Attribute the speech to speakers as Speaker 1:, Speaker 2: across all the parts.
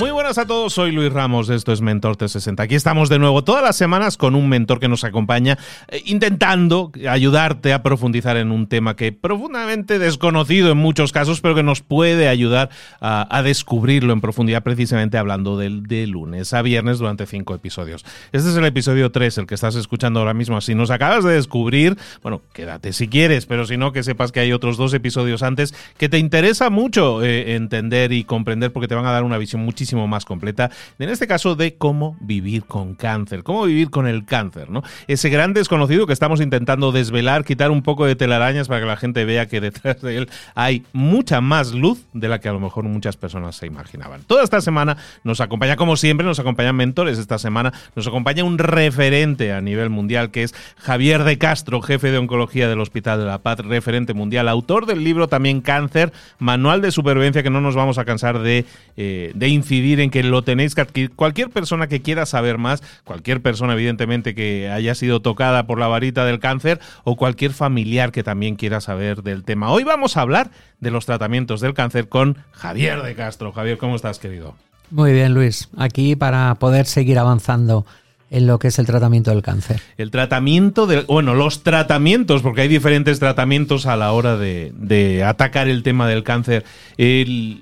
Speaker 1: Muy buenas a todos, soy Luis Ramos, esto es Mentor 360. Aquí estamos de nuevo todas las semanas con un mentor que nos acompaña, eh, intentando ayudarte a profundizar en un tema que profundamente desconocido en muchos casos, pero que nos puede ayudar a, descubrirlo en profundidad, precisamente hablando del de lunes a viernes durante cinco episodios. Este es el episodio 3, el que estás escuchando ahora mismo. Si nos acabas de descubrir, bueno, quédate si quieres, pero si no, que sepas que hay otros dos episodios antes que te interesa mucho eh, entender y comprender porque te van a dar una visión mucho más completa, en este caso de cómo vivir con cáncer, cómo vivir con el cáncer, ¿no? Ese gran desconocido que estamos intentando desvelar, quitar un poco de telarañas para que la gente vea que detrás de él hay mucha más luz de la que a lo mejor muchas personas se imaginaban. Toda esta semana nos acompaña, como siempre, nos acompañan mentores. Esta semana nos acompaña un referente a nivel mundial que es Javier de Castro, jefe de oncología del Hospital de la Paz, referente mundial, autor del libro también Cáncer, manual de supervivencia que no nos vamos a cansar de, eh, de en que lo tenéis que adquirir. Cualquier persona que quiera saber más, cualquier persona evidentemente que haya sido tocada por la varita del cáncer o cualquier familiar que también quiera saber del tema. Hoy vamos a hablar de los tratamientos del cáncer con Javier de Castro. Javier, ¿cómo estás, querido?
Speaker 2: Muy bien, Luis. Aquí para poder seguir avanzando en lo que es el tratamiento del cáncer.
Speaker 1: El tratamiento de, bueno, los tratamientos, porque hay diferentes tratamientos a la hora de, atacar el tema del cáncer.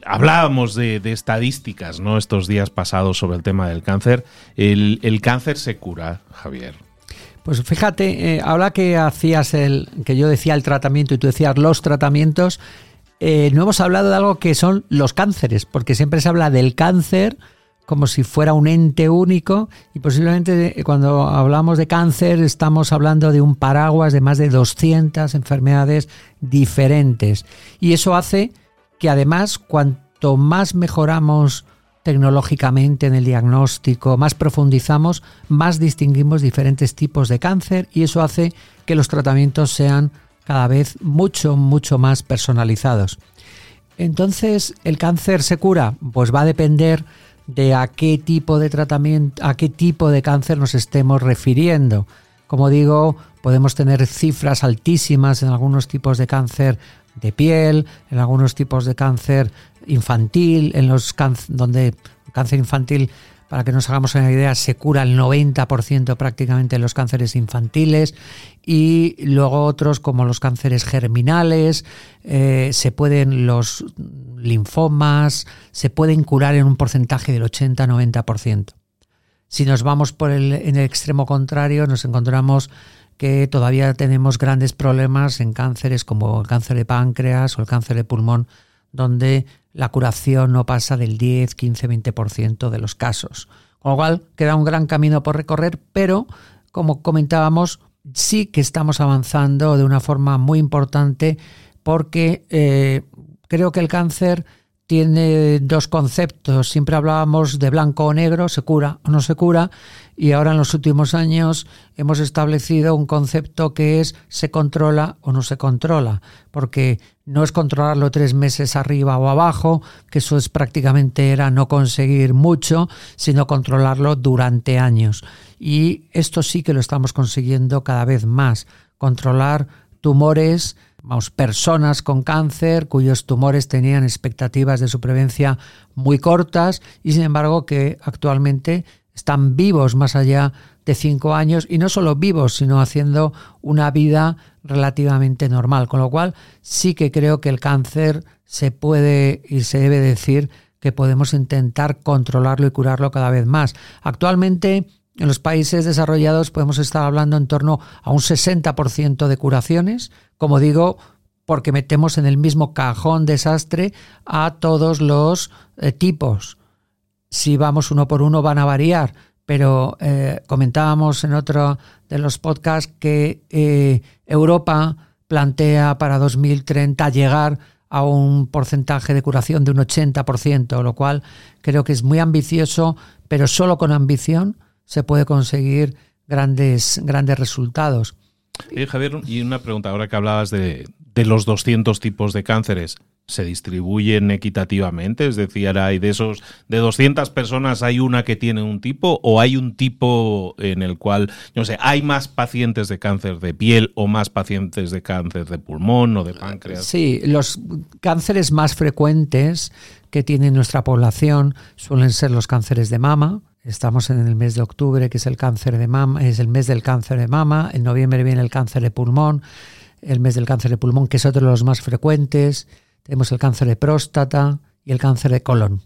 Speaker 1: hablábamos de, estadísticas, ¿no? Estos días pasados sobre el tema del cáncer. El, cáncer se cura, Javier.
Speaker 2: Pues fíjate, eh, ahora que hacías el, que yo decía el tratamiento y tú decías los tratamientos, eh, no hemos hablado de algo que son los cánceres, porque siempre se habla del cáncer como si fuera un ente único y posiblemente cuando hablamos de cáncer estamos hablando de un paraguas de más de 200 enfermedades diferentes. Y eso hace que además cuanto más mejoramos tecnológicamente en el diagnóstico, más profundizamos, más distinguimos diferentes tipos de cáncer y eso hace que los tratamientos sean cada vez mucho, mucho más personalizados. Entonces, ¿el cáncer se cura? Pues va a depender de a qué tipo de tratamiento, a qué tipo de cáncer nos estemos refiriendo. Como digo, podemos tener cifras altísimas en algunos tipos de cáncer de piel, en algunos tipos de cáncer infantil, en los donde cáncer infantil para que nos hagamos una idea, se cura el 90% prácticamente de los cánceres infantiles y luego otros como los cánceres germinales, eh, se pueden los linfomas, se pueden curar en un porcentaje del 80-90%. Si nos vamos por el, en el extremo contrario, nos encontramos que todavía tenemos grandes problemas en cánceres como el cáncer de páncreas o el cáncer de pulmón, donde la curación no pasa del 10, 15, 20% de los casos. Con lo cual queda un gran camino por recorrer, pero como comentábamos, sí que estamos avanzando de una forma muy importante porque eh, creo que el cáncer tiene dos conceptos. Siempre hablábamos de blanco o negro, se cura o no se cura, y ahora en los últimos años hemos establecido un concepto que es se controla o no se controla, porque no es controlarlo tres meses arriba o abajo, que eso es prácticamente era no conseguir mucho, sino controlarlo durante años. Y esto sí que lo estamos consiguiendo cada vez más, controlar tumores, vamos, personas con cáncer cuyos tumores tenían expectativas de supervivencia muy cortas y sin embargo que actualmente están vivos más allá de cinco años y no solo vivos, sino haciendo una vida relativamente normal. Con lo cual sí que creo que el cáncer se puede y se debe decir que podemos intentar controlarlo y curarlo cada vez más. Actualmente en los países desarrollados podemos estar hablando en torno a un 60% de curaciones, como digo, porque metemos en el mismo cajón desastre a todos los eh, tipos. Si vamos uno por uno van a variar, pero eh, comentábamos en otro de los podcasts que eh, Europa plantea para 2030 llegar a un porcentaje de curación de un 80%, lo cual creo que es muy ambicioso, pero solo con ambición se puede conseguir grandes, grandes resultados.
Speaker 1: Javier, y una pregunta, ahora que hablabas de, de los 200 tipos de cánceres, ¿se distribuyen equitativamente? Es decir, hay de esos, de 200 personas hay una que tiene un tipo o hay un tipo en el cual, no sé, hay más pacientes de cáncer de piel o más pacientes de cáncer de pulmón o de páncreas?
Speaker 2: Sí, los cánceres más frecuentes que tiene nuestra población suelen ser los cánceres de mama, Estamos en el mes de octubre, que es el cáncer de mama, es el mes del cáncer de mama. En noviembre viene el cáncer de pulmón, el mes del cáncer de pulmón, que es otro de los más frecuentes. Tenemos el cáncer de próstata y el cáncer de colon.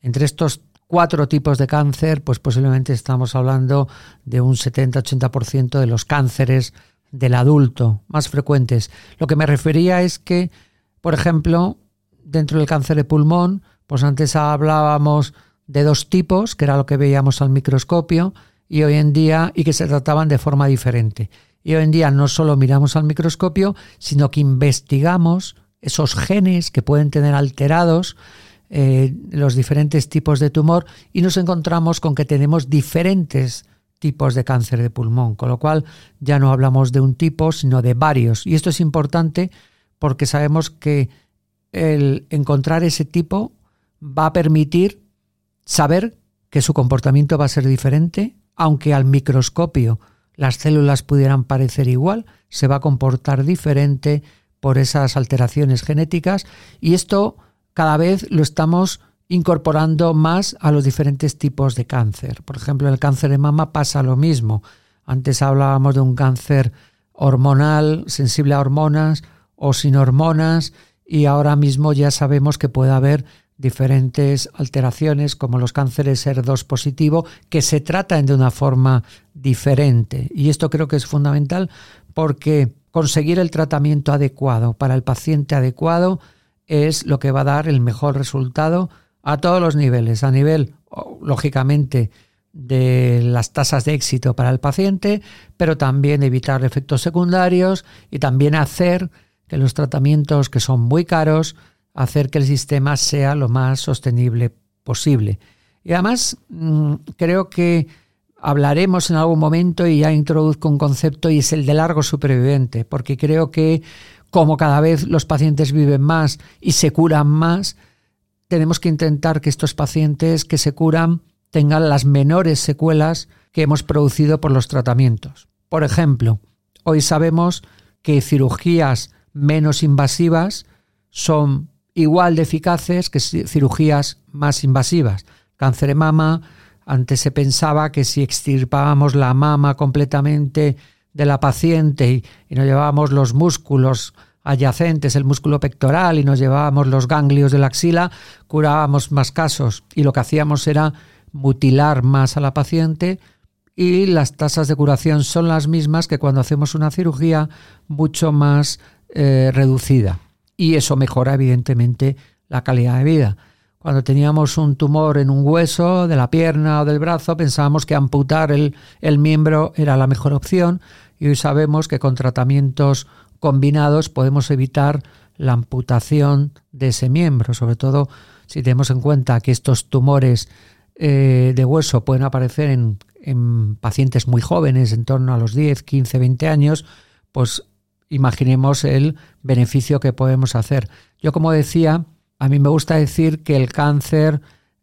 Speaker 2: Entre estos cuatro tipos de cáncer, pues posiblemente estamos hablando de un 70-80% de los cánceres del adulto más frecuentes. Lo que me refería es que, por ejemplo, dentro del cáncer de pulmón, pues antes hablábamos de dos tipos, que era lo que veíamos al microscopio, y hoy en día, y que se trataban de forma diferente. Y hoy en día no solo miramos al microscopio, sino que investigamos esos genes que pueden tener alterados eh, los diferentes tipos de tumor y nos encontramos con que tenemos diferentes tipos de cáncer de pulmón, con lo cual ya no hablamos de un tipo, sino de varios. Y esto es importante porque sabemos que el encontrar ese tipo va a permitir saber que su comportamiento va a ser diferente, aunque al microscopio las células pudieran parecer igual, se va a comportar diferente por esas alteraciones genéticas y esto cada vez lo estamos incorporando más a los diferentes tipos de cáncer. Por ejemplo, en el cáncer de mama pasa lo mismo. Antes hablábamos de un cáncer hormonal, sensible a hormonas o sin hormonas, y ahora mismo ya sabemos que puede haber diferentes alteraciones como los cánceres ER2 positivo que se tratan de una forma diferente. Y esto creo que es fundamental porque conseguir el tratamiento adecuado para el paciente adecuado es lo que va a dar el mejor resultado a todos los niveles, a nivel, lógicamente, de las tasas de éxito para el paciente, pero también evitar efectos secundarios y también hacer que los tratamientos que son muy caros hacer que el sistema sea lo más sostenible posible. Y además mm, creo que hablaremos en algún momento y ya introduzco un concepto y es el de largo superviviente, porque creo que como cada vez los pacientes viven más y se curan más, tenemos que intentar que estos pacientes que se curan tengan las menores secuelas que hemos producido por los tratamientos. Por ejemplo, hoy sabemos que cirugías menos invasivas son igual de eficaces que cirugías más invasivas. Cáncer de mama, antes se pensaba que si extirpábamos la mama completamente de la paciente y, nos llevábamos los músculos adyacentes, el músculo pectoral y nos llevábamos los ganglios de la axila, curábamos más casos y lo que hacíamos era mutilar más a la paciente y las tasas de curación son las mismas que cuando hacemos una cirugía mucho más eh, reducida y eso mejora evidentemente la calidad de vida. Cuando teníamos un tumor en un hueso de la pierna o del brazo, pensábamos que amputar el, el miembro era la mejor opción y hoy sabemos que con tratamientos combinados podemos evitar la amputación de ese miembro, sobre todo si tenemos en cuenta que estos tumores eh, de hueso pueden aparecer en, en, pacientes muy jóvenes, en torno a los 10, 15, 20 años, pues imaginemos el beneficio que podemos hacer. Yo, como decía, a mí me gusta decir que el cáncer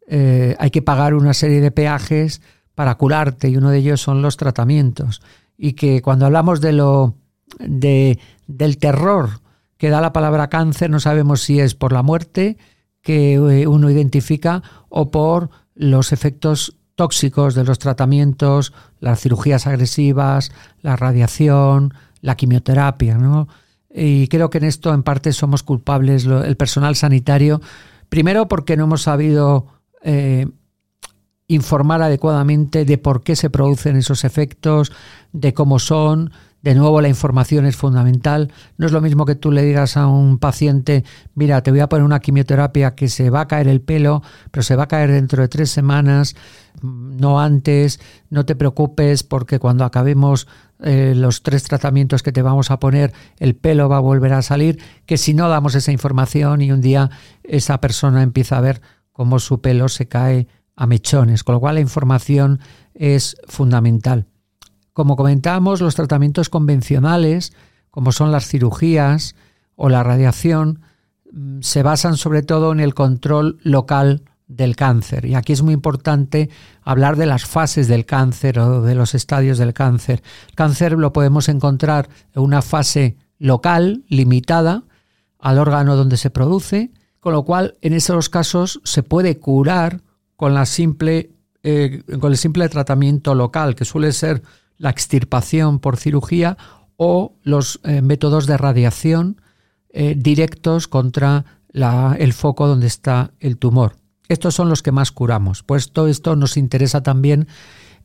Speaker 2: eh, hay que pagar una serie de peajes para curarte y uno de ellos son los tratamientos. Y que cuando hablamos de lo de, del terror que da la palabra cáncer, no sabemos si es por la muerte que eh, uno identifica o por los efectos tóxicos de los tratamientos, las cirugías agresivas, la radiación, la quimioterapia, ¿no? Y creo que en esto en parte somos culpables el personal sanitario, primero porque no hemos sabido eh, informar adecuadamente de por qué se producen esos efectos, de cómo son, de nuevo, la información es fundamental. No es lo mismo que tú le digas a un paciente, mira, te voy a poner una quimioterapia que se va a caer el pelo, pero se va a caer dentro de tres semanas, no antes, no te preocupes porque cuando acabemos eh, los tres tratamientos que te vamos a poner, el pelo va a volver a salir, que si no damos esa información y un día esa persona empieza a ver cómo su pelo se cae a mechones, con lo cual la información es fundamental. Como comentábamos, los tratamientos convencionales, como son las cirugías o la radiación, mm, se basan sobre todo en el control local del cáncer. Y aquí es muy importante hablar de las fases del cáncer o de los estadios del cáncer. El cáncer lo podemos encontrar en una fase local, limitada, al órgano donde se produce, con lo cual en esos casos se puede curar con, la simple, eh, con el simple tratamiento local, que suele ser la extirpación por cirugía o los eh, métodos de radiación eh, directos contra el foco donde está el tumor. Estos son los que más curamos. Pues todo esto nos interesa también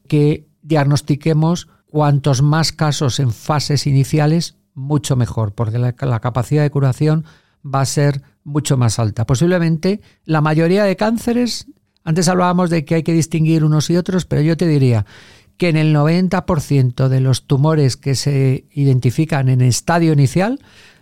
Speaker 2: que diagnostiquemos cuantos más casos en fases iniciales, mucho mejor, porque la, la capacidad de curación va a ser mucho más alta. Posiblemente la mayoría de cánceres, antes hablábamos de que hay que distinguir unos y otros, pero yo te diría que en el 90% de los tumores que se identifican en estadio inicial,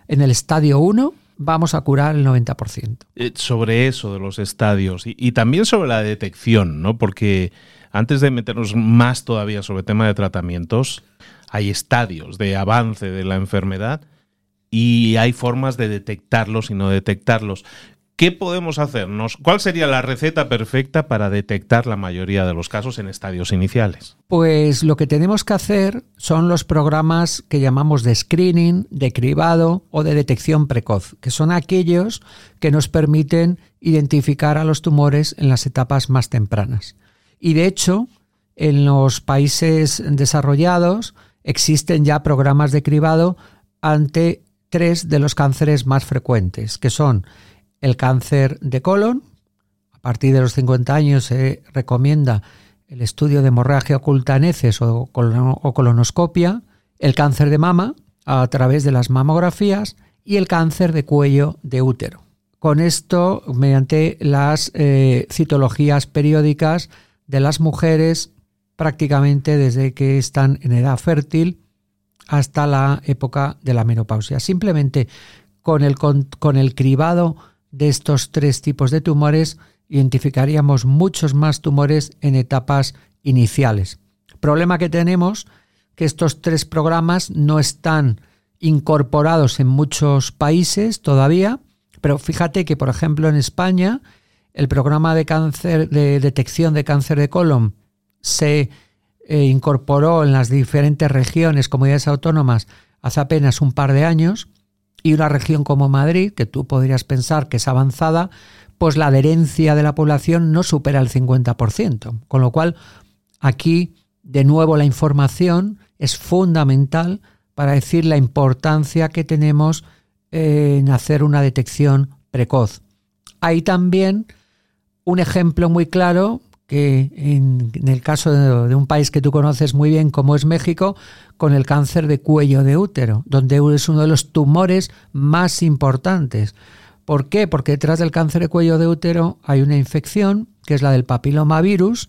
Speaker 2: en el estadio 1, vamos a curar el 90%.
Speaker 1: Eh, sobre eso de los estadios y, también sobre la detección, ¿no? Porque antes de meternos más todavía sobre el tema de tratamientos, hay estadios de avance de la enfermedad y hay formas de detectarlos y no detectarlos. ¿Qué podemos hacernos? ¿Cuál sería la receta perfecta para detectar la mayoría de los casos en estadios iniciales?
Speaker 2: Pues lo que tenemos que hacer son los programas que llamamos de screening, de cribado o de detección precoz, que son aquellos que nos permiten identificar a los tumores en las etapas más tempranas. Y de hecho, en los países desarrollados existen ya programas de cribado ante tres de los cánceres más frecuentes, que son el cáncer de colon. A partir de los 50 años se recomienda el estudio de hemorragia oculta en heces o, colonoscopia, el cáncer de mama a través de las mamografías y el cáncer de cuello de útero. Con esto, mediante las eh, citologías periódicas de las mujeres, prácticamente desde que están en edad fértil hasta la época de la menopausia. Simplemente con el, con el cribado de estos tres tipos de tumores, identificaríamos muchos más tumores en etapas iniciales. Problema que tenemos que estos tres programas no están incorporados en muchos países todavía, pero fíjate que, por ejemplo, en España, el programa de cáncer de detección de cáncer de colon se eh, incorporó en las diferentes regiones, comunidades autónomas, hace apenas un par de años y una región como Madrid, que tú podrías pensar que es avanzada, pues la adherencia de la población no supera el 50%. Con lo cual, aquí, de nuevo, la información es fundamental para decir la importancia que tenemos en hacer una detección precoz. Hay también un ejemplo muy claro que en, el caso de, un país que tú conoces muy bien como es México, con el cáncer de cuello de útero, donde es uno de los tumores más importantes, ¿Por qué? Porque detrás del cáncer de cuello de útero hay una infección, que es la del papilomavirus,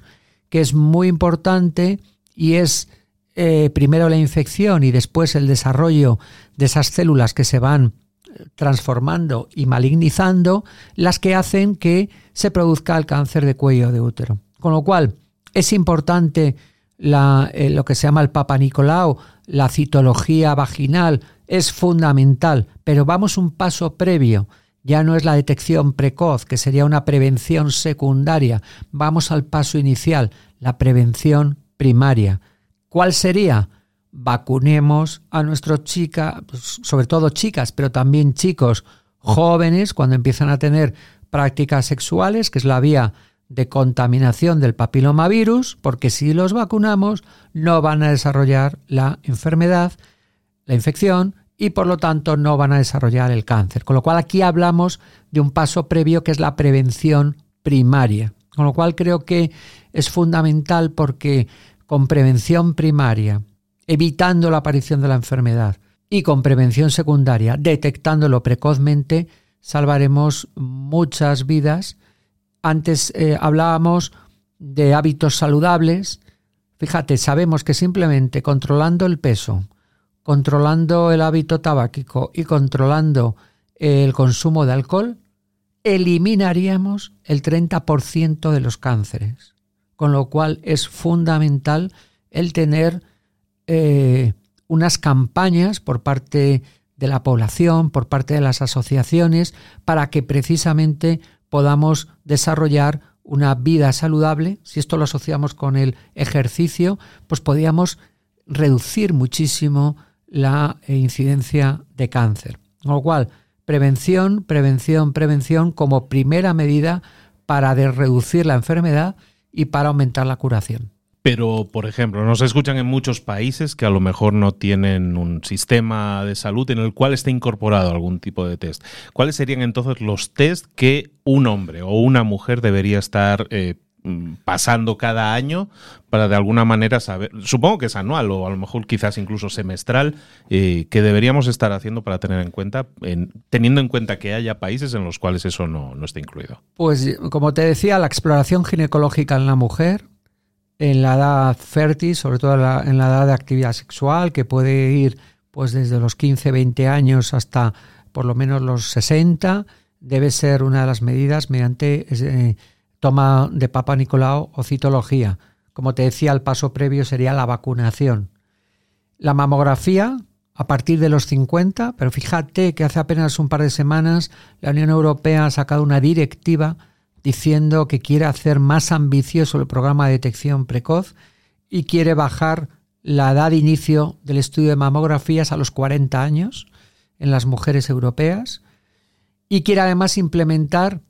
Speaker 2: que es muy importante y es eh, primero la infección y después el desarrollo de esas células que se van eh, transformando y malignizando, las que hacen que se produzca el cáncer de cuello de útero. Con lo cual, es importante eh, lo que se llama el Papa Nicolau, la citología vaginal, es fundamental, pero vamos un paso previo. Ya no es la detección precoz, que sería una prevención secundaria. Vamos al paso inicial, la prevención primaria. ¿Cuál sería? Vacunemos a nuestros chicas, pues, sobre todo chicas, pero también chicos jóvenes, cuando empiezan a tener prácticas sexuales, que es la vía de contaminación del papilomavirus, porque si los vacunamos no van a desarrollar la enfermedad, la infección, y por lo tanto no van a desarrollar el cáncer. Con lo cual aquí hablamos de un paso previo que es la prevención primaria. Con lo cual creo que es fundamental porque con prevención primaria, evitando la aparición de la enfermedad, y con prevención secundaria, detectándolo precozmente, salvaremos muchas vidas antes eh, hablábamos de hábitos saludables. Fíjate, sabemos que simplemente controlando el peso, controlando el hábito tabáquico y controlando el consumo de alcohol, eliminaríamos el 30% de los cánceres. Con lo cual es fundamental el tener eh, unas campañas por parte de la población, por parte de las asociaciones, para que precisamente podamos desarrollar una vida saludable, si esto lo asociamos con el ejercicio, pues podríamos reducir muchísimo la incidencia de cáncer. Con lo cual, prevención, prevención, prevención como primera medida para reducir la enfermedad y para aumentar la curación.
Speaker 1: Pero, por ejemplo, nos escuchan en muchos países que a lo mejor no tienen un sistema de salud en el cual esté incorporado algún tipo de test. ¿Cuáles serían entonces los test que un hombre o una mujer debería estar eh, pasando cada año para de alguna manera saber, supongo que es anual o a lo mejor quizás incluso semestral, eh, que deberíamos estar haciendo para tener en cuenta, teniendo en cuenta que haya países en los cuales eso no, no está incluido?
Speaker 2: Pues como te decía, la exploración ginecológica en la mujer en la edad fértil, sobre todo en la, edad de actividad sexual, que puede ir pues desde los 15, 20 años hasta por lo menos los 60, debe ser una de las medidas mediante eh, toma de Papa Nicolau o citología. Como te decía, el paso previo sería la vacunación. La mamografía a partir de los 50, pero fíjate que hace apenas un par de semanas la Unión Europea ha sacado una directiva diciendo que quiere hacer más ambicioso el programa de detección precoz y quiere bajar la edad de inicio del estudio de mamografías a los 40 años en las mujeres europeas y quiere además implementar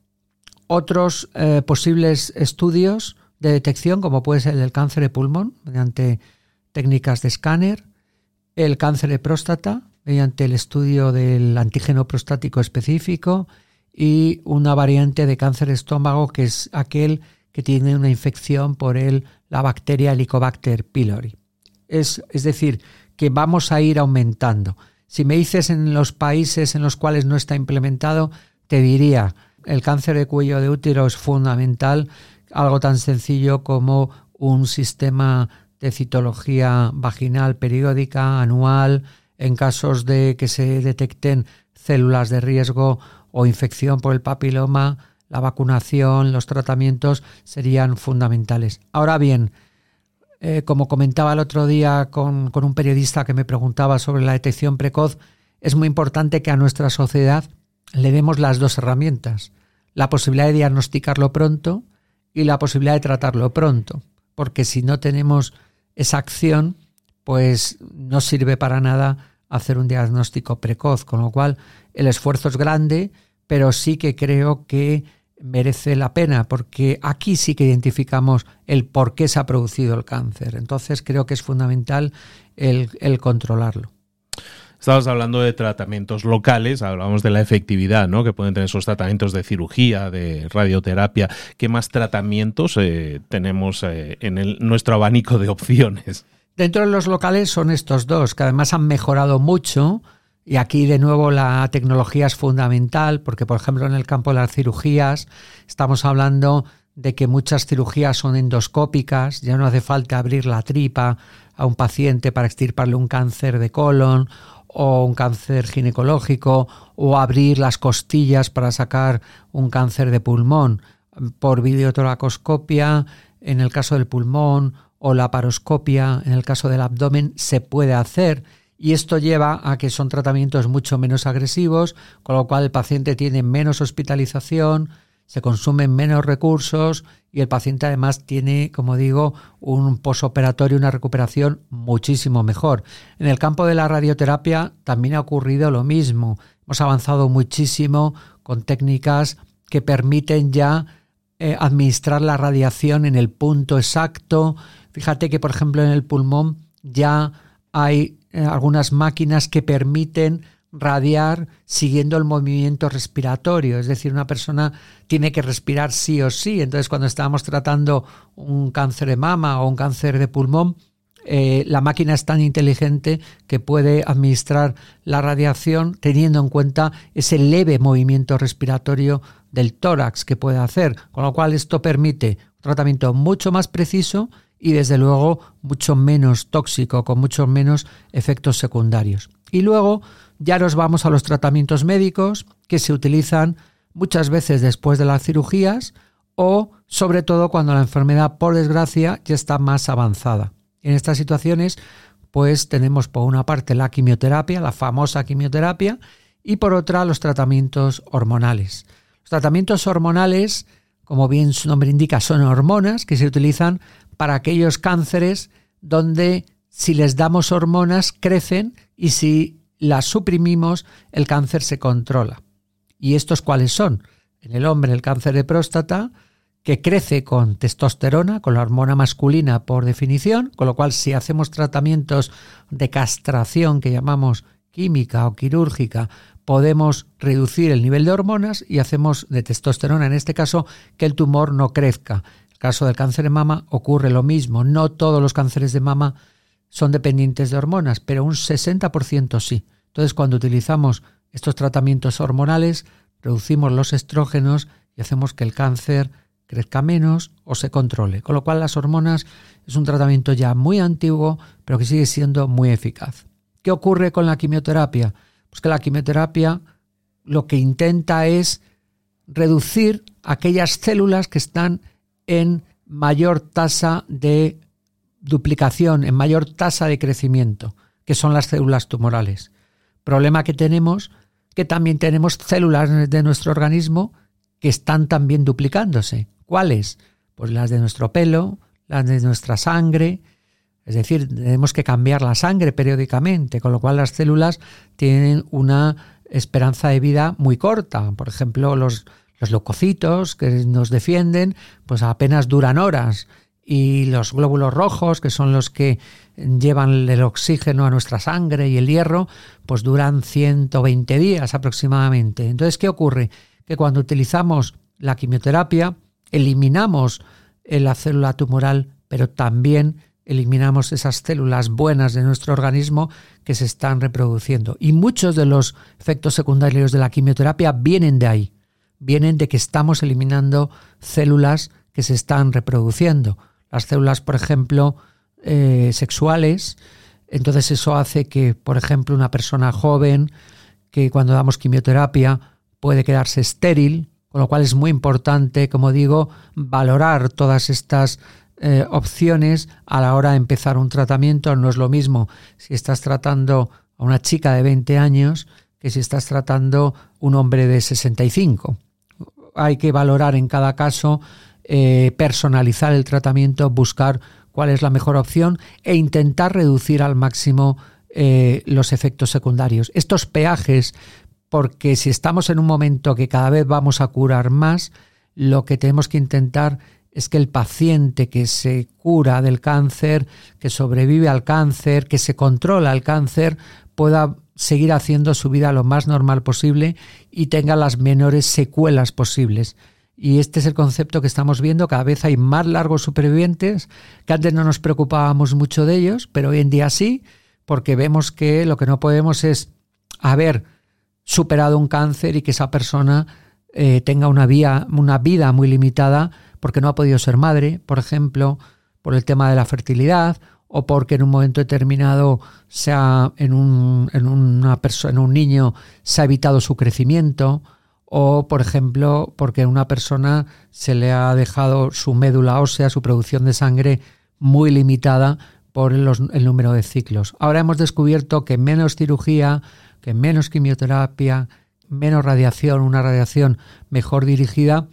Speaker 2: otros eh, posibles estudios de detección como puede ser el del cáncer de pulmón mediante técnicas de escáner, el cáncer de próstata mediante el estudio del antígeno prostático específico, y una variante de cáncer de estómago que es aquel que tiene una infección por el, la bacteria Helicobacter pylori. Es, es decir, que vamos a ir aumentando. Si me dices en los países en los cuales no está implementado, te diría, el cáncer de cuello de útero es fundamental, algo tan sencillo como un sistema de citología vaginal periódica, anual, en casos de que se detecten células de riesgo o infección por el papiloma, la vacunación, los tratamientos serían fundamentales. Ahora bien, eh, como comentaba el otro día con, con un periodista que me preguntaba sobre la detección precoz, es muy importante que a nuestra sociedad le demos las dos herramientas, la posibilidad de diagnosticarlo pronto y la posibilidad de tratarlo pronto, porque si no tenemos esa acción, pues no sirve para nada hacer un diagnóstico precoz, con lo cual el esfuerzo es grande, pero sí que creo que merece la pena, porque aquí sí que identificamos el por qué se ha producido el cáncer. Entonces creo que es fundamental el, controlarlo.
Speaker 1: Estamos hablando de tratamientos locales, hablamos de la efectividad ¿no? que pueden tener esos tratamientos de cirugía, de radioterapia. ¿Qué más tratamientos eh, tenemos eh, en nuestro abanico de opciones?
Speaker 2: Dentro de los locales son estos dos, que además han mejorado mucho Y aquí de nuevo la tecnología es fundamental porque, por ejemplo, en el campo de las cirugías estamos hablando de que muchas cirugías son endoscópicas, ya no hace falta abrir la tripa a un paciente para extirparle un cáncer de colon o un cáncer ginecológico o abrir las costillas para sacar un cáncer de pulmón. Por videotoracoscopia en el caso del pulmón o la paroscopia en el caso del abdomen se puede hacer y esto lleva a que son tratamientos mucho menos agresivos, con lo cual el paciente tiene menos hospitalización, se consumen menos recursos y el paciente además tiene, como digo, un posoperatorio, una recuperación muchísimo mejor. En el campo de la radioterapia también ha ocurrido lo mismo. Hemos avanzado muchísimo con técnicas que permiten ya eh, administrar la radiación en el punto exacto. Fíjate que, por ejemplo, en el pulmón ya hay eh, algunas máquinas que permiten radiar siguiendo el movimiento respiratorio, es decir, una persona tiene que respirar sí o sí, entonces cuando estábamos tratando un cáncer de mama o un cáncer de pulmón, eh, la máquina es tan inteligente que puede administrar la radiación teniendo en cuenta ese leve movimiento respiratorio del tórax que puede hacer, con lo cual esto permite un tratamiento mucho más preciso y desde luego mucho menos tóxico, con muchos menos efectos secundarios. Y luego ya nos vamos a los tratamientos médicos que se utilizan muchas veces después de las cirugías o sobre todo cuando la enfermedad, por desgracia, ya está más avanzada. En estas situaciones, pues tenemos por una parte la quimioterapia, la famosa quimioterapia, y por otra los tratamientos hormonales. Los tratamientos hormonales, como bien su nombre indica, son hormonas que se utilizan para aquellos cánceres donde si les damos hormonas crecen y si las suprimimos, el cáncer se controla. ¿Y estos cuáles son? En el hombre el cáncer de próstata, que crece con testosterona, con la hormona masculina por definición, con lo cual si hacemos tratamientos de castración que llamamos química o quirúrgica, podemos reducir el nivel de hormonas y hacemos de testosterona, en este caso, que el tumor no crezca. Caso del cáncer de mama ocurre lo mismo. No todos los cánceres de mama son dependientes de hormonas, pero un 60% sí. Entonces, cuando utilizamos estos tratamientos hormonales, reducimos los estrógenos y hacemos que el cáncer crezca menos o se controle. Con lo cual, las hormonas es un tratamiento ya muy antiguo, pero que sigue siendo muy eficaz. ¿Qué ocurre con la quimioterapia? Pues que la quimioterapia lo que intenta es reducir aquellas células que están en mayor tasa de duplicación, en mayor tasa de crecimiento, que son las células tumorales. Problema que tenemos, que también tenemos células de nuestro organismo que están también duplicándose. ¿Cuáles? Pues las de nuestro pelo, las de nuestra sangre, es decir, tenemos que cambiar la sangre periódicamente, con lo cual las células tienen una esperanza de vida muy corta. Por ejemplo, los, los leucocitos que nos defienden, pues apenas duran horas y los glóbulos rojos, que son los que llevan el oxígeno a nuestra sangre y el hierro, pues duran 120 días aproximadamente. Entonces, ¿qué ocurre? Que cuando utilizamos la quimioterapia, eliminamos la célula tumoral, pero también eliminamos esas células buenas de nuestro organismo que se están reproduciendo. Y muchos de los efectos secundarios de la quimioterapia vienen de ahí, vienen de que estamos eliminando células que se están reproduciendo las células, por ejemplo, eh, sexuales. Entonces eso hace que, por ejemplo, una persona joven que cuando damos quimioterapia puede quedarse estéril, con lo cual es muy importante, como digo, valorar todas estas eh, opciones a la hora de empezar un tratamiento. No es lo mismo si estás tratando a una chica de 20 años que si estás tratando un hombre de 65. Hay que valorar en cada caso eh, personalizar el tratamiento, buscar cuál es la mejor opción e intentar reducir al máximo eh, los efectos secundarios. Estos peajes, porque si estamos en un momento que cada vez vamos a curar más, lo que tenemos que intentar es que el paciente que se cura del cáncer, que sobrevive al cáncer, que se controla el cáncer, pueda seguir haciendo su vida lo más normal posible y tenga las menores secuelas posibles. Y este es el concepto que estamos viendo. Cada vez hay más largos supervivientes, que antes no nos preocupábamos mucho de ellos, pero hoy en día sí, porque vemos que lo que no podemos es haber superado un cáncer y que esa persona eh, tenga una, una vida muy limitada porque no ha podido ser madre, por ejemplo, por el tema de la fertilidad o porque en un momento determinado sea en un, en una persona, en un niño se ha evitado su crecimiento o por ejemplo porque en una persona se le ha dejado su médula ósea, su producción de sangre muy limitada por el número de ciclos. Ahora hemos descubierto que menos cirugía, que menos quimioterapia, menos radiación, una radiación mejor dirigida,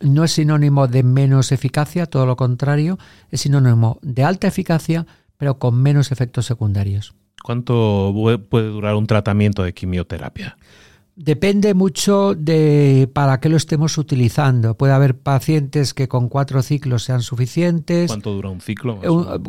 Speaker 2: no es sinónimo de menos eficacia, todo lo contrario, es sinónimo de alta eficacia, pero con menos efectos secundarios.
Speaker 1: ¿Cuánto puede durar un tratamiento de quimioterapia?
Speaker 2: Depende mucho de para qué lo estemos utilizando. Puede haber pacientes que con cuatro ciclos sean suficientes.
Speaker 1: ¿Cuánto dura un ciclo?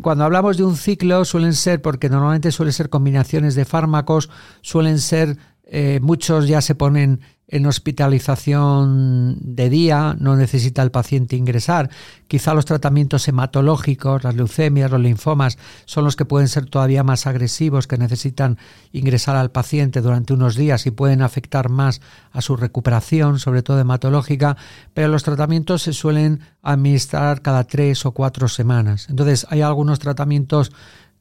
Speaker 2: Cuando hablamos de un ciclo suelen ser, porque normalmente suelen ser combinaciones de fármacos, suelen ser, eh, muchos ya se ponen en hospitalización de día, no necesita el paciente ingresar. Quizá los tratamientos hematológicos, las leucemias, los linfomas, son los que pueden ser todavía más agresivos, que necesitan ingresar al paciente durante unos días y pueden afectar más a su recuperación, sobre todo hematológica, pero los tratamientos se suelen administrar cada tres o cuatro semanas. Entonces, hay algunos tratamientos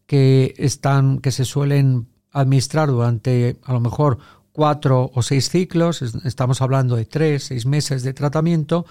Speaker 2: que están, que se suelen administrar durante a lo mejor cuatro o seis ciclos, estamos hablando de tres, seis meses de tratamiento,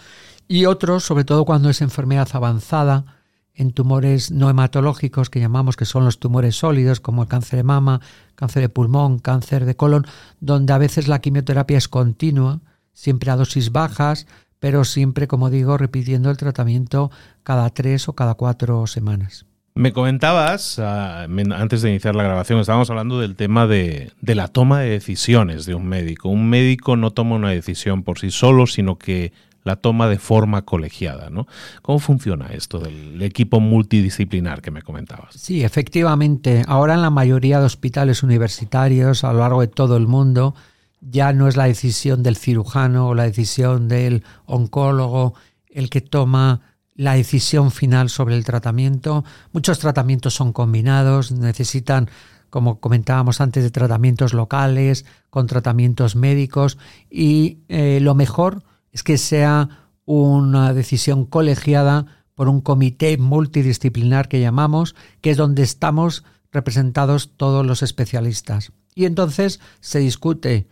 Speaker 2: y otros, sobre todo cuando es enfermedad avanzada, en tumores no hematológicos que llamamos que son los tumores sólidos, como el cáncer de mama, cáncer de pulmón, cáncer de colon, donde a veces la quimioterapia es continua, siempre a dosis bajas, pero siempre, como digo, repitiendo el tratamiento cada tres o cada cuatro semanas.
Speaker 1: Me comentabas, ah, antes de iniciar la grabación, estábamos hablando del tema de, la toma de decisiones de un médico. Un médico no toma una decisión por sí solo, sino que la toma de forma colegiada, ¿no? ¿Cómo funciona esto del equipo multidisciplinar que me comentabas?
Speaker 2: Sí, efectivamente. Ahora en la mayoría de hospitales universitarios a lo largo de todo el mundo ya no es la decisión del cirujano o la decisión del oncólogo el que toma la decisión final sobre el tratamiento. Muchos tratamientos son combinados, necesitan, como comentábamos antes, de tratamientos locales, con tratamientos médicos y eh, lo mejor es que sea una decisión colegiada por un comité multidisciplinar que llamamos, que es donde estamos representados todos los especialistas. Y entonces se discute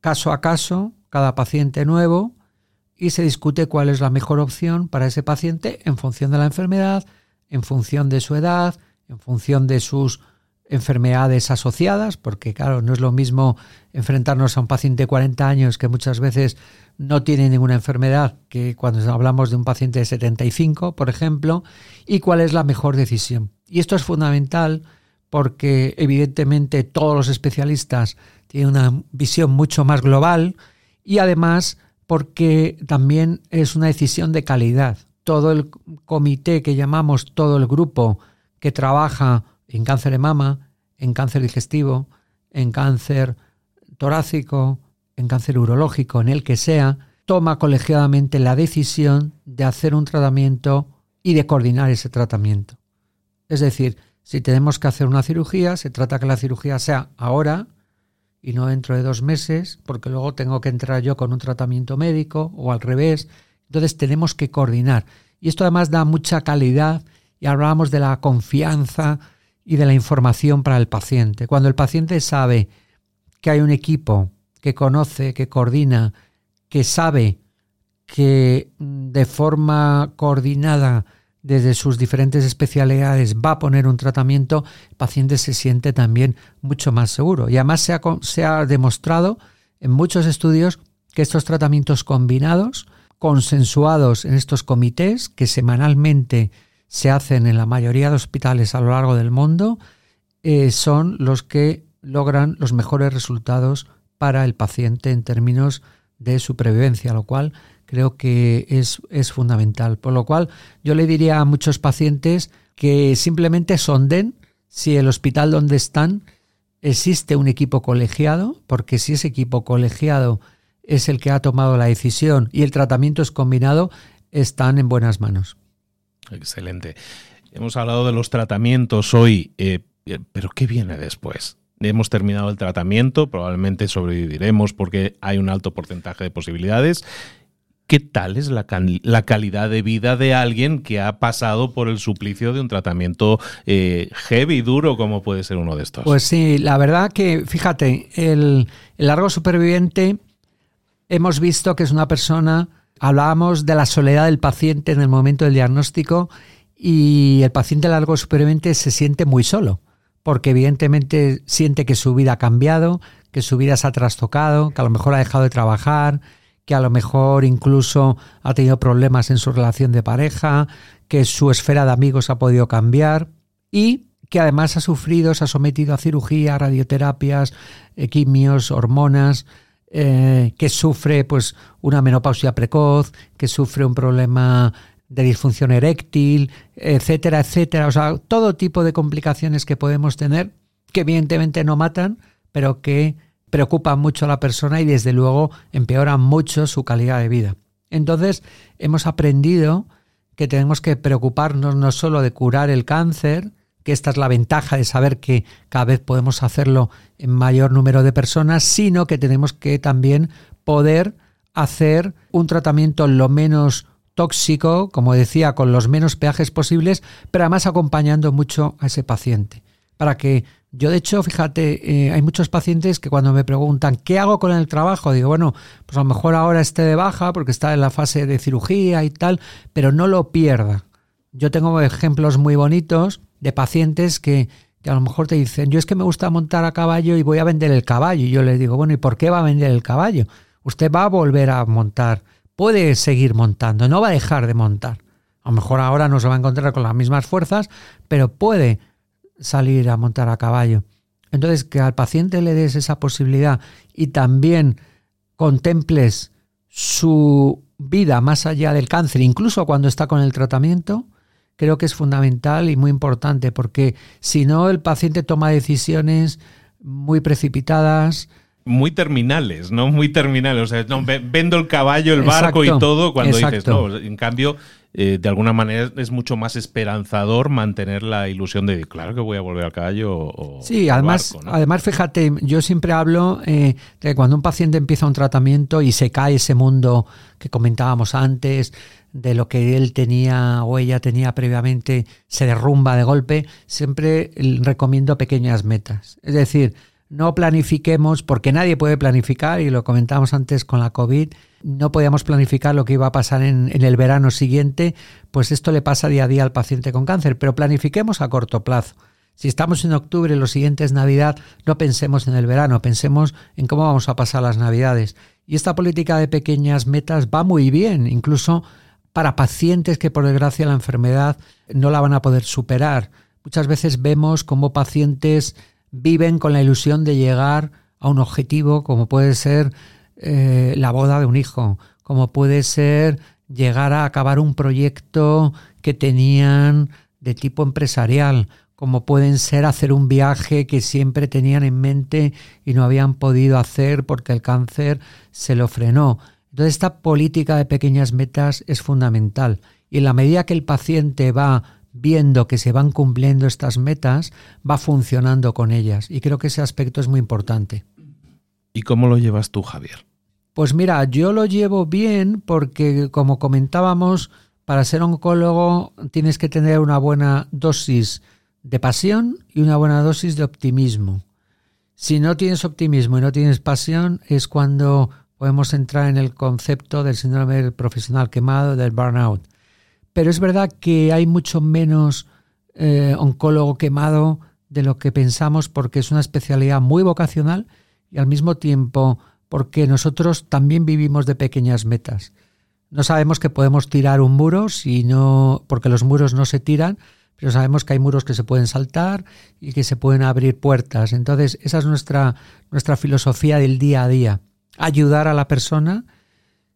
Speaker 2: caso a caso, cada paciente nuevo, y se discute cuál es la mejor opción para ese paciente en función de la enfermedad, en función de su edad, en función de sus enfermedades asociadas, porque claro, no es lo mismo enfrentarnos a un paciente de 40 años que muchas veces no tiene ninguna enfermedad que cuando hablamos de un paciente de 75, por ejemplo, y cuál es la mejor decisión. Y esto es fundamental porque evidentemente todos los especialistas tienen una visión mucho más global y además porque también es una decisión de calidad. Todo el comité que llamamos, todo el grupo que trabaja en cáncer de mama, en cáncer digestivo, en cáncer torácico, en cáncer urológico, en el que sea, toma colegiadamente la decisión de hacer un tratamiento y de coordinar ese tratamiento. Es decir, si tenemos que hacer una cirugía, se trata que la cirugía sea ahora, y no dentro de dos meses, porque luego tengo que entrar yo con un tratamiento médico o al revés. Entonces tenemos que coordinar. Y esto además da mucha calidad y hablábamos de la confianza y de la información para el paciente. Cuando el paciente sabe que hay un equipo que conoce, que coordina, que sabe que de forma coordinada desde sus diferentes especialidades va a poner un tratamiento, el paciente se siente también mucho más seguro. Y además se ha, demostrado en muchos estudios que estos tratamientos combinados, consensuados en estos comités que semanalmente se hacen en la mayoría de hospitales a lo largo del mundo, eh, son los que logran los mejores resultados para el paciente en términos de supervivencia, lo cual creo que es, es fundamental. Por lo cual yo le diría a muchos pacientes que simplemente sonden si el hospital donde están existe un equipo colegiado, porque si ese equipo colegiado es el que ha tomado la decisión y el tratamiento es combinado, están en buenas manos.
Speaker 1: Excelente. Hemos hablado de los tratamientos hoy, eh, pero ¿qué viene después? hemos terminado el tratamiento, probablemente sobreviviremos porque hay un alto porcentaje de posibilidades. ¿Qué tal es la, la, calidad de vida de alguien que ha pasado por el suplicio de un tratamiento eh, heavy, duro, como puede ser uno de estos?
Speaker 2: Pues sí, la verdad que, fíjate, el, el largo superviviente hemos visto que es una persona, hablábamos de la soledad del paciente en el momento del diagnóstico y el paciente largo superviviente se siente muy solo, porque evidentemente siente que su vida ha cambiado, que su vida se ha trastocado, que a lo mejor ha dejado de trabajar, que a lo mejor incluso ha tenido problemas en su relación de pareja, que su esfera de amigos ha podido cambiar y que además ha sufrido, se ha sometido a cirugía, radioterapias, eh, quimios, hormonas, eh, que sufre pues una menopausia precoz, que sufre un problema de disfunción eréctil, etcétera, etcétera. O sea, todo tipo de complicaciones que podemos tener, que evidentemente no matan, pero que preocupan mucho a la persona y desde luego empeoran mucho su calidad de vida. Entonces, hemos aprendido que tenemos que preocuparnos no solo de curar el cáncer, que esta es la ventaja de saber que cada vez podemos hacerlo en mayor número de personas, sino que tenemos que también poder hacer un tratamiento lo menos tóxico, como decía, con los menos peajes posibles, pero además acompañando mucho a ese paciente. Para que yo, de hecho, fíjate, eh, hay muchos pacientes que cuando me preguntan qué hago con el trabajo, digo, bueno, pues a lo mejor ahora esté de baja porque está en la fase de cirugía y tal, pero no lo pierda. Yo tengo ejemplos muy bonitos de pacientes que, que a lo mejor te dicen, yo es que me gusta montar a caballo y voy a vender el caballo. Y yo les digo, bueno, ¿y por qué va a vender el caballo? Usted va a volver a montar puede seguir montando, no va a dejar de montar. A lo mejor ahora no se va a encontrar con las mismas fuerzas, pero puede salir a montar a caballo. Entonces, que al paciente le des esa posibilidad y también contemples su vida más allá del cáncer, incluso cuando está con el tratamiento, creo que es fundamental y muy importante, porque si no, el paciente toma decisiones muy precipitadas,
Speaker 1: muy terminales, ¿no? Muy terminales. O sea, no, vendo el caballo, el barco y todo cuando dices, no, en cambio, eh, de alguna manera es mucho más esperanzador mantener la ilusión de, claro que voy a volver al caballo o
Speaker 2: Sí, además, además, fíjate, yo siempre hablo eh, de que cuando un paciente empieza un tratamiento y se cae ese mundo que comentábamos antes, de lo que él tenía o ella tenía previamente, se derrumba de golpe, siempre recomiendo pequeñas metas. Es decir, no planifiquemos, porque nadie puede planificar, y lo comentamos antes con la COVID, no podíamos planificar lo que iba a pasar en, el verano siguiente, pues esto le pasa día a día al paciente con cáncer, pero planifiquemos a corto plazo. Si estamos en octubre, lo siguiente es Navidad, no pensemos en el verano, pensemos en cómo vamos a pasar las Navidades. Y esta política de pequeñas metas va muy bien, incluso para pacientes que por desgracia la enfermedad no la van a poder superar. Muchas veces vemos como pacientes viven con la ilusión de llegar a un objetivo como puede ser eh, la boda de un hijo, como puede ser llegar a acabar un proyecto que tenían de tipo empresarial, como pueden ser hacer un viaje que siempre tenían en mente y no habían podido hacer porque el cáncer se lo frenó. Entonces esta política de pequeñas metas es fundamental y en la medida que el paciente va viendo que se van cumpliendo estas metas, va funcionando con ellas. Y creo que ese aspecto es muy importante.
Speaker 1: ¿Y cómo lo llevas tú, Javier?
Speaker 2: Pues mira, yo lo llevo bien porque, como comentábamos, para ser oncólogo tienes que tener una buena dosis de pasión y una buena dosis de optimismo. Si no tienes optimismo y no tienes pasión, es cuando podemos entrar en el concepto del síndrome del profesional quemado, del burnout pero es verdad que hay mucho menos eh, oncólogo quemado de lo que pensamos porque es una especialidad muy vocacional y al mismo tiempo porque nosotros también vivimos de pequeñas metas. No sabemos que podemos tirar un muro si no, porque los muros no se tiran, pero sabemos que hay muros que se pueden saltar y que se pueden abrir puertas. Entonces, esa es nuestra, nuestra filosofía del día a día. Ayudar a la persona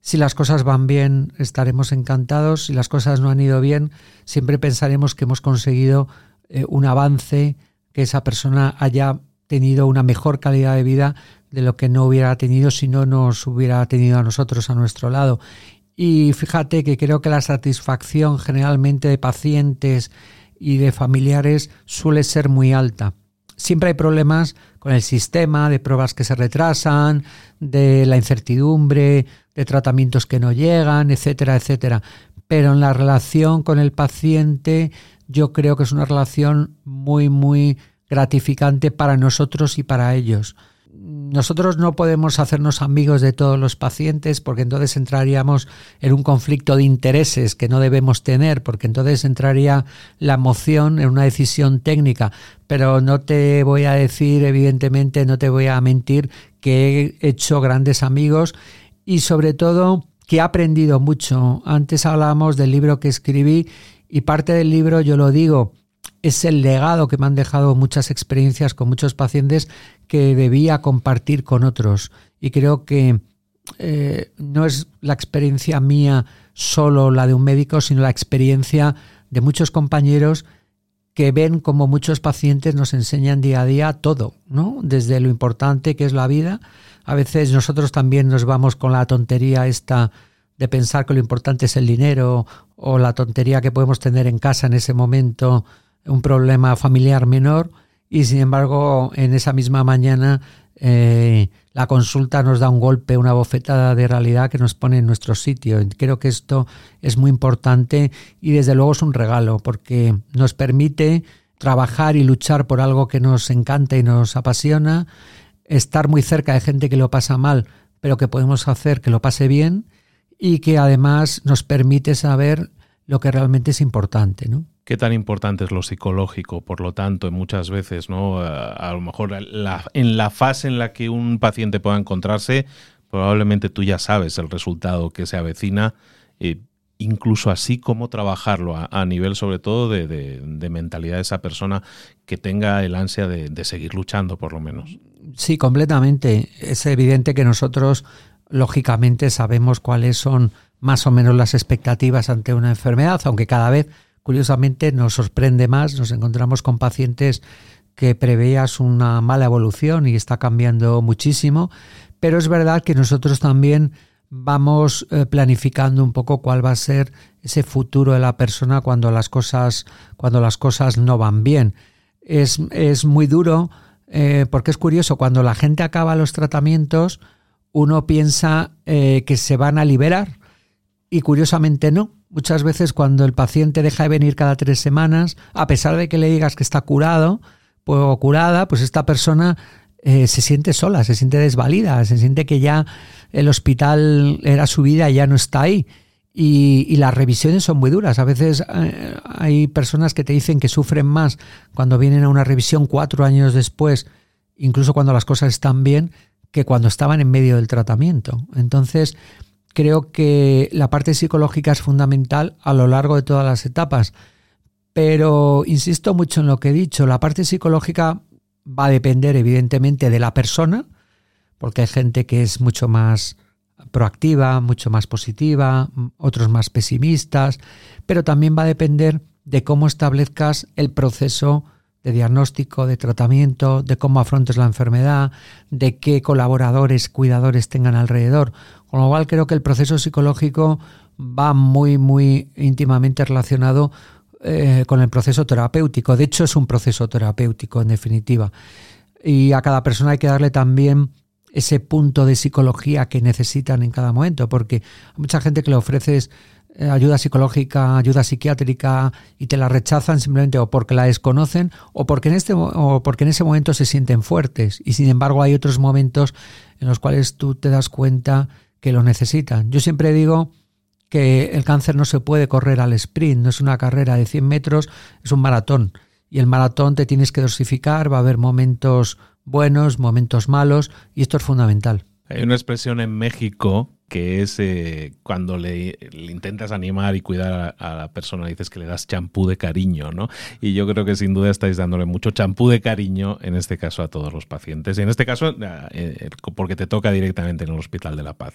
Speaker 2: si las cosas van bien, estaremos encantados. Si las cosas no han ido bien, siempre pensaremos que hemos conseguido eh, un avance, que esa persona haya tenido una mejor calidad de vida de lo que no hubiera tenido si no nos hubiera tenido a nosotros a nuestro lado. Y fíjate que creo que la satisfacción generalmente de pacientes y de familiares suele ser muy alta. siempre hay problemas con el sistema, de pruebas que se retrasan, de la incertidumbre, de tratamientos que no llegan, etcétera, etcétera. Pero en la relación con el paciente yo creo que es una relación muy, muy gratificante para nosotros y para ellos nosotros no podemos hacernos amigos de todos los pacientes porque entonces entraríamos en un conflicto de intereses que no debemos tener, porque entonces entraría la emoción en una decisión técnica. Pero no te voy a decir, evidentemente, no te voy a mentir que he hecho grandes amigos y sobre todo que he aprendido mucho. Antes hablábamos del libro que escribí y parte del libro, yo lo digo, es el legado que me han dejado muchas experiencias con muchos pacientes que debía compartir con otros. Y creo que eh, no es la experiencia mía solo la de un médico, sino la experiencia de muchos compañeros que ven como muchos pacientes nos enseñan día a día todo, ¿no? Desde lo importante que es la vida. A veces nosotros también nos vamos con la tontería esta de pensar que lo importante es el dinero o la tontería que podemos tener en casa en ese momento un problema familiar menor y sin embargo en esa misma mañana eh, la consulta nos da un golpe, una bofetada de realidad que nos pone en nuestro sitio. Creo que esto es muy importante y desde luego es un regalo porque nos permite trabajar y luchar por algo que nos encanta y nos apasiona, estar muy cerca de gente que lo pasa mal, pero que podemos hacer que lo pase bien y que además nos permite saber lo que realmente es importante, ¿no?
Speaker 1: qué tan importante es lo psicológico, por lo tanto, muchas veces, ¿no? A, lo mejor en la fase en la que un paciente pueda encontrarse, probablemente tú ya sabes el resultado que se avecina, eh, incluso así cómo trabajarlo a, nivel sobre todo de, mentalidad de esa persona que tenga el ansia de, de seguir luchando, por lo menos.
Speaker 2: Sí, completamente. Es evidente que nosotros, lógicamente, sabemos cuáles son más o menos las expectativas ante una enfermedad, aunque cada vez curiosamente nos sorprende más, nos encontramos con pacientes que preveías una mala evolución y está cambiando muchísimo, pero es verdad que nosotros también vamos eh, planificando un poco cuál va a ser ese futuro de la persona cuando las cosas, cuando las cosas no van bien. Es, es muy duro eh, porque es curioso, cuando la gente acaba los tratamientos, uno piensa eh, que se van a liberar y curiosamente no. Muchas veces cuando el paciente deja de venir cada tres semanas, a pesar de que le digas que está curado pues, o curada, pues esta persona eh, se siente sola, se siente desvalida, se siente que ya el hospital era su vida y ya no está ahí. Y, las revisiones son muy duras. A veces eh, hay personas que te dicen que sufren más cuando vienen a una revisión cuatro años después, incluso cuando las cosas están bien, que cuando estaban en medio del tratamiento. Entonces, creo que la parte psicológica es fundamental a lo largo de todas las etapas. Pero insisto mucho en lo que he dicho, la parte psicológica va a depender evidentemente de la persona, porque hay gente que es mucho más proactiva, mucho más positiva, otros más pesimistas, pero también va a depender de cómo establezcas el proceso de diagnóstico, de tratamiento, de cómo afrontes la enfermedad, de qué colaboradores, cuidadores tengan alrededor. Con lo cual creo que el proceso psicológico va muy, muy íntimamente relacionado eh, con el proceso terapéutico. De hecho, es un proceso terapéutico, en definitiva. Y a cada persona hay que darle también ese punto de psicología que necesitan en cada momento, porque hay mucha gente que le ofreces ayuda psicológica, ayuda psiquiátrica y te la rechazan simplemente o porque la desconocen o porque en este o porque en ese momento se sienten fuertes y sin embargo hay otros momentos en los cuales tú te das cuenta que lo necesitan. Yo siempre digo que el cáncer no se puede correr al sprint, no es una carrera de 100 metros, es un maratón. Y el maratón te tienes que dosificar, va a haber momentos buenos, momentos malos, y esto es fundamental.
Speaker 1: Hay una expresión en México que es eh, cuando le, intentas animar y cuidar a, la persona, dices que le das champú de cariño, ¿no? Y yo creo que sin duda estáis dándole mucho champú de cariño, en este caso a todos los pacientes. Y en este caso, eh, porque te toca directamente en el Hospital de la Paz.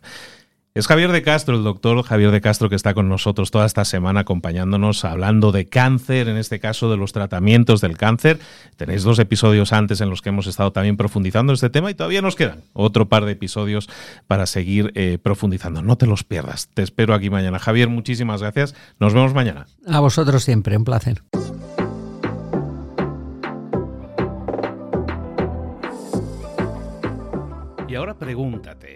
Speaker 1: Es Javier de Castro, el doctor Javier de Castro, que está con nosotros toda esta semana acompañándonos, hablando de cáncer, en este caso de los tratamientos del cáncer. Tenéis dos episodios antes en los que hemos estado también profundizando este tema y todavía nos quedan otro par de episodios para seguir eh, profundizando. No te los pierdas. Te espero aquí mañana. Javier, muchísimas gracias. Nos vemos mañana.
Speaker 2: A vosotros siempre, un placer.
Speaker 1: Y ahora pregúntate.